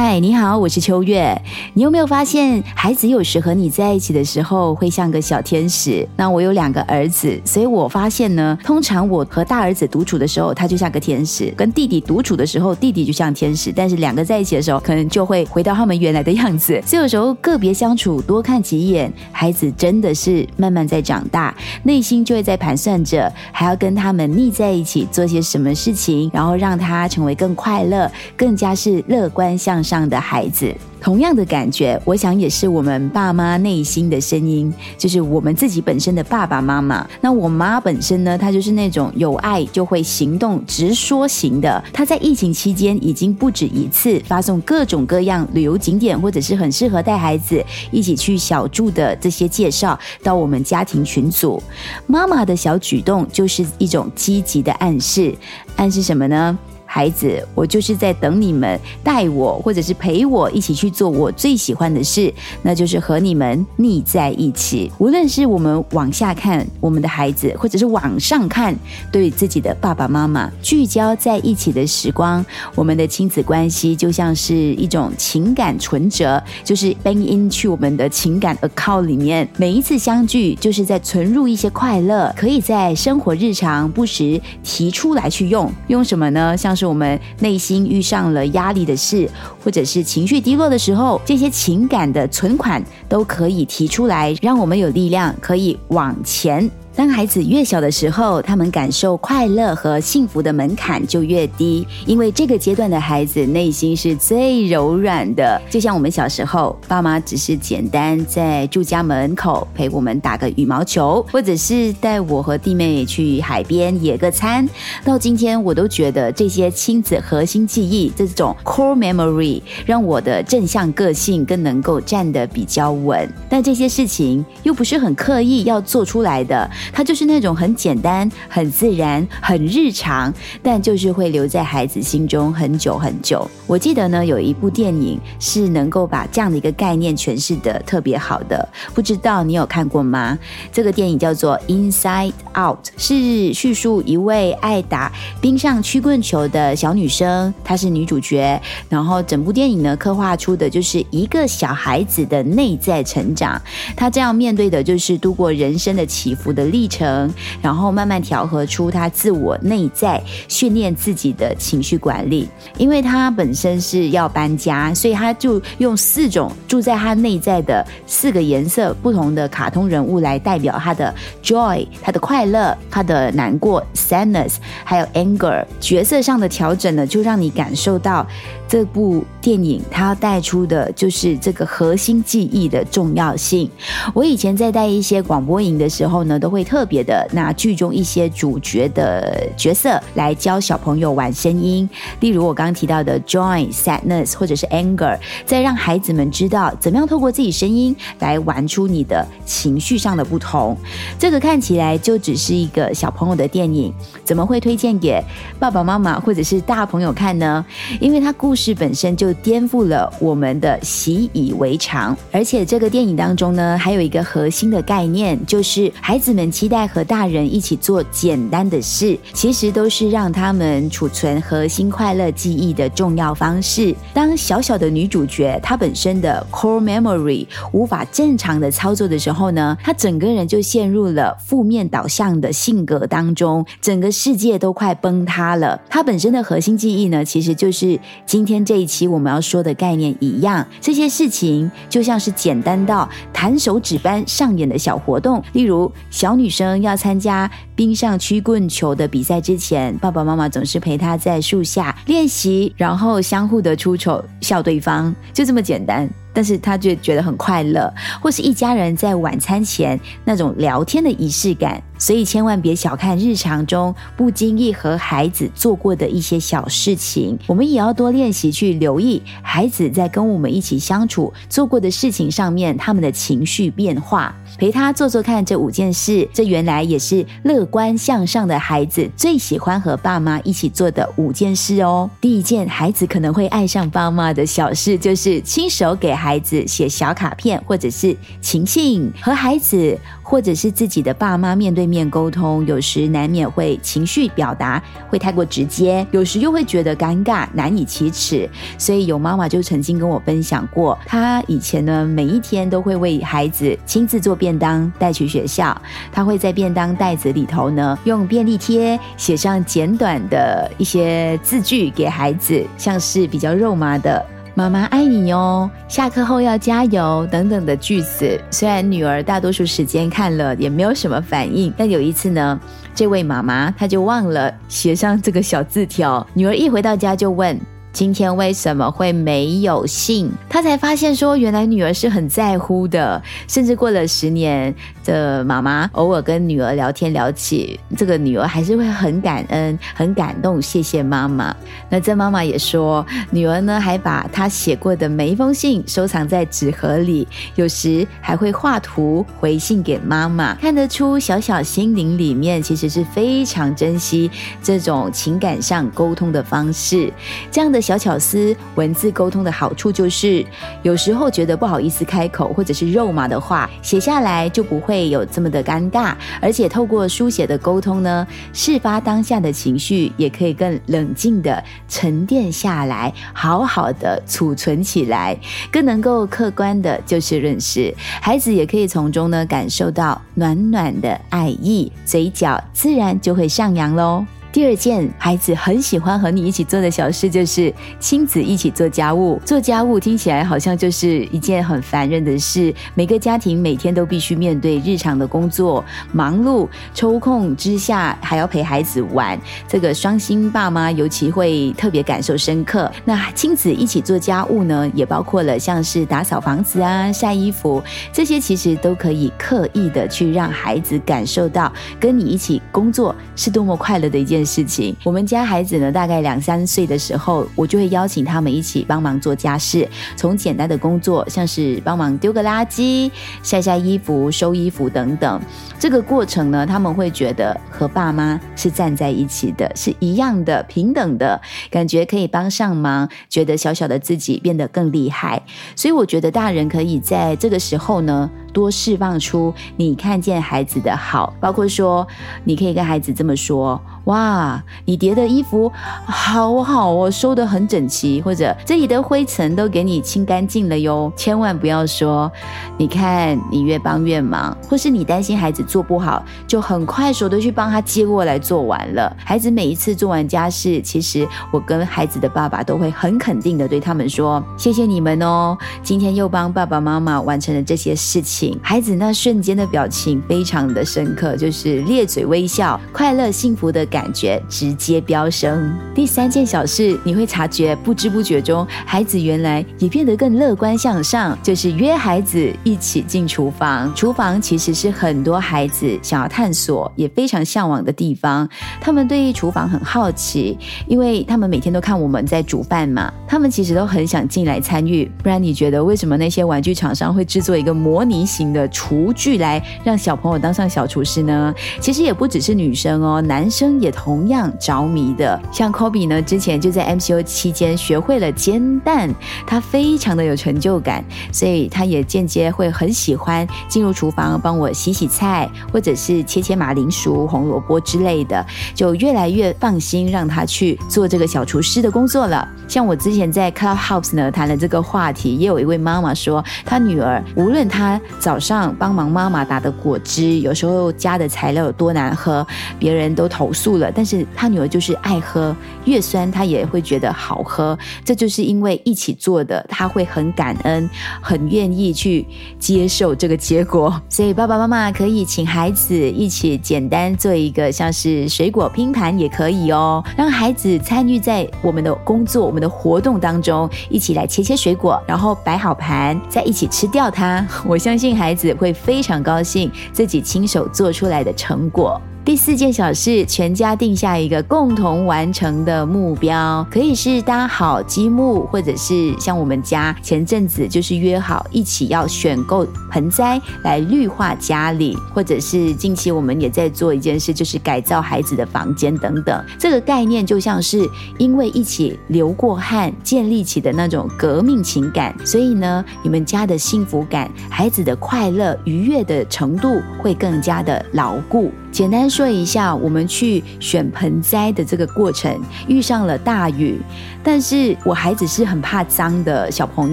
嗨，你好，我是秋月。你有没有发现，孩子有时和你在一起的时候，会像个小天使？那我有两个儿子，所以我发现呢，通常我和大儿子独处的时候，他就像个天使；跟弟弟独处的时候，弟弟就像天使。但是两个在一起的时候，可能就会回到他们原来的样子。所以有时候个别相处，多看几眼，孩子真的是慢慢在长大，内心就会在盘算着，还要跟他们腻在一起，做些什么事情，然后让他成为更快乐、更加是乐观向。上的孩子。同样的感觉，我想也是我们爸妈内心的声音，就是我们自己本身的爸爸妈妈。那我妈本身呢，她就是那种有爱就会行动、直说型的。她在疫情期间已经不止一次发送各种各样旅游景点，或者是很适合带孩子一起去小住的这些介绍到我们家庭群组。妈妈的小举动就是一种积极的暗示，暗示什么呢？孩子，我就是在等你们带我，或者是陪我一起去做我最喜欢的事，那就是和你们腻在一起。无论是我们往下看我们的孩子，或者是往上看对自己的爸爸妈妈，聚焦在一起的时光，我们的亲子关系就像是一种情感存折，就是 bank in 去我们的情感 account 里面。每一次相聚，就是在存入一些快乐，可以在生活日常不时提出来去用。用什么呢？像是我们内心遇上了压力的事，或者是情绪低落的时候，这些情感的存款都可以提出来，让我们有力量可以往前。当孩子越小的时候，他们感受快乐和幸福的门槛就越低，因为这个阶段的孩子内心是最柔软的。就像我们小时候，爸妈只是简单在住家门口陪我们打个羽毛球，或者是带我和弟妹去海边野个餐。到今天，我都觉得这些亲子核心记忆，这种 core memory，让我的正向个性更能够站得比较稳。但这些事情又不是很刻意要做出来的。它就是那种很简单、很自然、很日常，但就是会留在孩子心中很久很久。我记得呢，有一部电影是能够把这样的一个概念诠释的特别好的，不知道你有看过吗？这个电影叫做《Inside Out》，是叙述一位爱打冰上曲棍球的小女生，她是女主角。然后整部电影呢，刻画出的就是一个小孩子的内在成长，她这样面对的就是度过人生的起伏的历。历程，然后慢慢调和出他自我内在，训练自己的情绪管理。因为他本身是要搬家，所以他就用四种住在他内在的四个颜色不同的卡通人物来代表他的 joy，他的快乐，他的难过 sadness，还有 anger。角色上的调整呢，就让你感受到这部电影它要带出的就是这个核心记忆的重要性。我以前在带一些广播营的时候呢，都会。特别的拿剧中一些主角的角色来教小朋友玩声音，例如我刚刚提到的 joy、sadness 或者是 anger，再让孩子们知道怎么样透过自己声音来玩出你的情绪上的不同。这个看起来就只是一个小朋友的电影，怎么会推荐给爸爸妈妈或者是大朋友看呢？因为它故事本身就颠覆了我们的习以为常，而且这个电影当中呢，还有一个核心的概念，就是孩子们。期待和大人一起做简单的事，其实都是让他们储存核心快乐记忆的重要方式。当小小的女主角她本身的 core memory 无法正常的操作的时候呢，她整个人就陷入了负面导向的性格当中，整个世界都快崩塌了。她本身的核心记忆呢，其实就是今今天这一期我们要说的概念一样。这些事情就像是简单到弹手指般上演的小活动，例如小。女生要参加冰上曲棍球的比赛之前，爸爸妈妈总是陪她在树下练习，然后相互的出丑笑对方，就这么简单。但是他就觉得很快乐，或是一家人在晚餐前那种聊天的仪式感。所以千万别小看日常中不经意和孩子做过的一些小事情，我们也要多练习去留意孩子在跟我们一起相处做过的事情上面他们的情绪变化，陪他做做看这五件事，这原来也是乐观向上的孩子最喜欢和爸妈一起做的五件事哦。第一件孩子可能会爱上爸妈的小事，就是亲手给孩孩子写小卡片或者是情信，和孩子或者是自己的爸妈面对。面沟通，有时难免会情绪表达会太过直接，有时又会觉得尴尬难以启齿。所以有妈妈就曾经跟我分享过，她以前呢每一天都会为孩子亲自做便当带去学校，她会在便当袋子里头呢用便利贴写上简短的一些字句给孩子，像是比较肉麻的。妈妈爱你哟，下课后要加油等等的句子。虽然女儿大多数时间看了也没有什么反应，但有一次呢，这位妈妈她就忘了写上这个小字条。女儿一回到家就问。今天为什么会没有信？他才发现说，原来女儿是很在乎的。甚至过了十年的妈妈，偶尔跟女儿聊天聊起这个女儿，还是会很感恩、很感动，谢谢妈妈。那这妈妈也说，女儿呢还把她写过的每一封信收藏在纸盒里，有时还会画图回信给妈妈。看得出，小小心灵里面其实是非常珍惜这种情感上沟通的方式。这样的。小巧思，文字沟通的好处就是，有时候觉得不好意思开口，或者是肉麻的话，写下来就不会有这么的尴尬。而且透过书写的沟通呢，事发当下的情绪也可以更冷静的沉淀下来，好好的储存起来，更能够客观的就事论事。孩子也可以从中呢感受到暖暖的爱意，嘴角自然就会上扬喽。第二件孩子很喜欢和你一起做的小事，就是亲子一起做家务。做家务听起来好像就是一件很烦人的事。每个家庭每天都必须面对日常的工作忙碌，抽空之下还要陪孩子玩，这个双薪爸妈尤其会特别感受深刻。那亲子一起做家务呢，也包括了像是打扫房子啊、晒衣服这些，其实都可以刻意的去让孩子感受到跟你一起工作是多么快乐的一件。事情，我们家孩子呢，大概两三岁的时候，我就会邀请他们一起帮忙做家事，从简单的工作，像是帮忙丢个垃圾、晒晒衣服、收衣服等等。这个过程呢，他们会觉得和爸妈是站在一起的，是一样的、平等的感觉，可以帮上忙，觉得小小的自己变得更厉害。所以，我觉得大人可以在这个时候呢。多释放出你看见孩子的好，包括说，你可以跟孩子这么说：“哇，你叠的衣服好好哦，收得很整齐。”或者这里的灰尘都给你清干净了哟。千万不要说：“你看你越帮越忙。”或是你担心孩子做不好，就很快手的去帮他接过来做完了。孩子每一次做完家事，其实我跟孩子的爸爸都会很肯定的对他们说：“谢谢你们哦，今天又帮爸爸妈妈完成了这些事情。”孩子那瞬间的表情非常的深刻，就是咧嘴微笑，快乐幸福的感觉直接飙升。第三件小事，你会察觉不知不觉中，孩子原来也变得更乐观向上，就是约孩子一起进厨房。厨房其实是很多孩子想要探索，也非常向往的地方。他们对厨房很好奇，因为他们每天都看我们在煮饭嘛，他们其实都很想进来参与。不然你觉得为什么那些玩具厂商会制作一个模拟？型的厨具来让小朋友当上小厨师呢？其实也不只是女生哦，男生也同样着迷的。像 Kobe 呢，之前就在 MCO 期间学会了煎蛋，他非常的有成就感，所以他也间接会很喜欢进入厨房帮我洗洗菜，或者是切切马铃薯、红萝卜之类的，就越来越放心让他去做这个小厨师的工作了。像我之前在 Clubhouse 呢谈了这个话题，也有一位妈妈说，她女儿无论她早上帮忙妈妈打的果汁，有时候加的材料有多难喝，别人都投诉了，但是他女儿就是爱喝，越酸他也会觉得好喝。这就是因为一起做的，他会很感恩，很愿意去接受这个结果。所以爸爸妈妈可以请孩子一起简单做一个像是水果拼盘也可以哦，让孩子参与在我们的工作、我们的活动当中，一起来切切水果，然后摆好盘，再一起吃掉它。我相信孩子会非常高兴自己亲手做出来的成果。第四件小事，全家定下一个共同完成的目标，可以是搭好积木，或者是像我们家前阵子就是约好一起要选购盆栽来绿化家里，或者是近期我们也在做一件事，就是改造孩子的房间等等。这个概念就像是因为一起流过汗建立起的那种革命情感，所以呢，你们家的幸福感、孩子的快乐愉悦的程度会更加的牢固。简单说一下，我们去选盆栽的这个过程，遇上了大雨，但是我孩子是很怕脏的小朋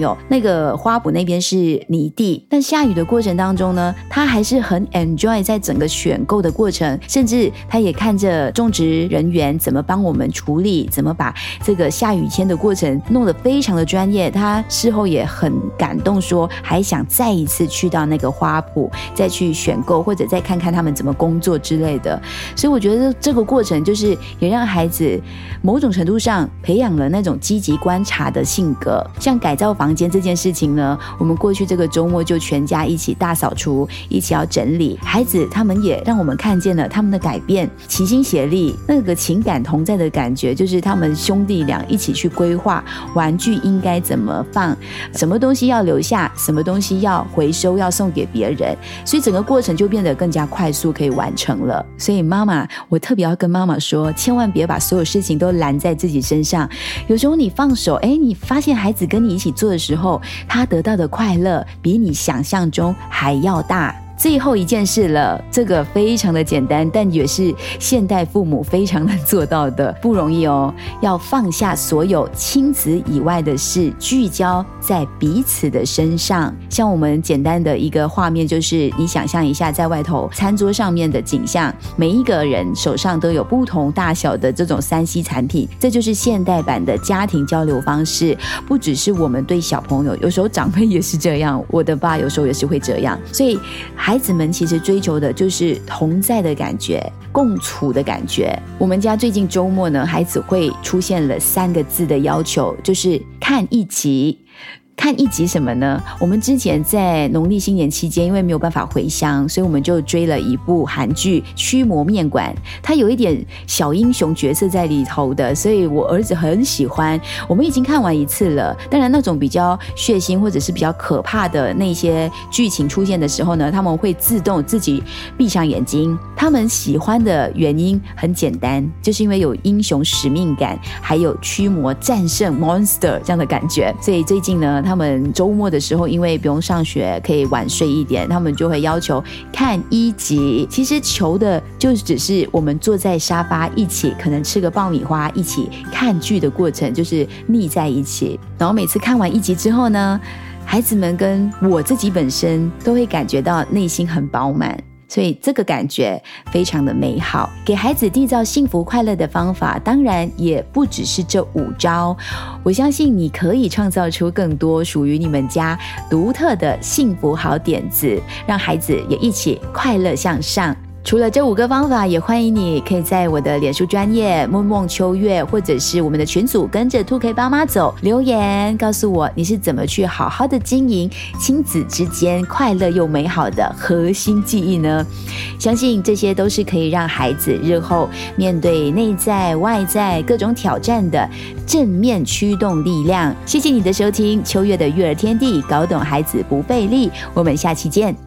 友，那个花圃那边是泥地，但下雨的过程当中呢，他还是很 enjoy 在整个选购的过程，甚至他也看着种植人员怎么帮我们处理，怎么把这个下雨天的过程弄得非常的专业，他事后也很感动，说还想再一次去到那个花圃，再去选购或者再看看他们怎么工作。之类的，所以我觉得这个过程就是也让孩子某种程度上培养了那种积极观察的性格。像改造房间这件事情呢，我们过去这个周末就全家一起大扫除，一起要整理。孩子他们也让我们看见了他们的改变，齐心协力，那个情感同在的感觉，就是他们兄弟俩一起去规划玩具应该怎么放，什么东西要留下，什么东西要回收，要送给别人。所以整个过程就变得更加快速，可以完成。了，所以妈妈，我特别要跟妈妈说，千万别把所有事情都揽在自己身上。有时候你放手，哎，你发现孩子跟你一起做的时候，他得到的快乐比你想象中还要大。最后一件事了，这个非常的简单，但也是现代父母非常难做到的，不容易哦。要放下所有亲子以外的事，聚焦在彼此的身上。像我们简单的一个画面，就是你想象一下，在外头餐桌上面的景象，每一个人手上都有不同大小的这种三 C 产品，这就是现代版的家庭交流方式。不只是我们对小朋友，有时候长辈也是这样。我的爸有时候也是会这样，所以。孩子们其实追求的就是同在的感觉、共处的感觉。我们家最近周末呢，孩子会出现了三个字的要求，就是看一集。看一集什么呢？我们之前在农历新年期间，因为没有办法回乡，所以我们就追了一部韩剧《驱魔面馆》，它有一点小英雄角色在里头的，所以我儿子很喜欢。我们已经看完一次了。当然，那种比较血腥或者是比较可怕的那些剧情出现的时候呢，他们会自动自己闭上眼睛。他们喜欢的原因很简单，就是因为有英雄使命感，还有驱魔战胜 monster 这样的感觉。所以最近呢。他们周末的时候，因为不用上学，可以晚睡一点，他们就会要求看一集。其实求的就只是我们坐在沙发一起，可能吃个爆米花，一起看剧的过程，就是腻在一起。然后每次看完一集之后呢，孩子们跟我自己本身都会感觉到内心很饱满。所以这个感觉非常的美好，给孩子缔造幸福快乐的方法，当然也不只是这五招。我相信你可以创造出更多属于你们家独特的幸福好点子，让孩子也一起快乐向上。除了这五个方法，也欢迎你可以在我的脸书专业梦梦秋月，或者是我们的群组跟着兔 K 爸妈走留言，告诉我你是怎么去好好的经营亲子之间快乐又美好的核心记忆呢？相信这些都是可以让孩子日后面对内在外在各种挑战的正面驱动力量。谢谢你的收听，秋月的育儿天地，搞懂孩子不费力。我们下期见。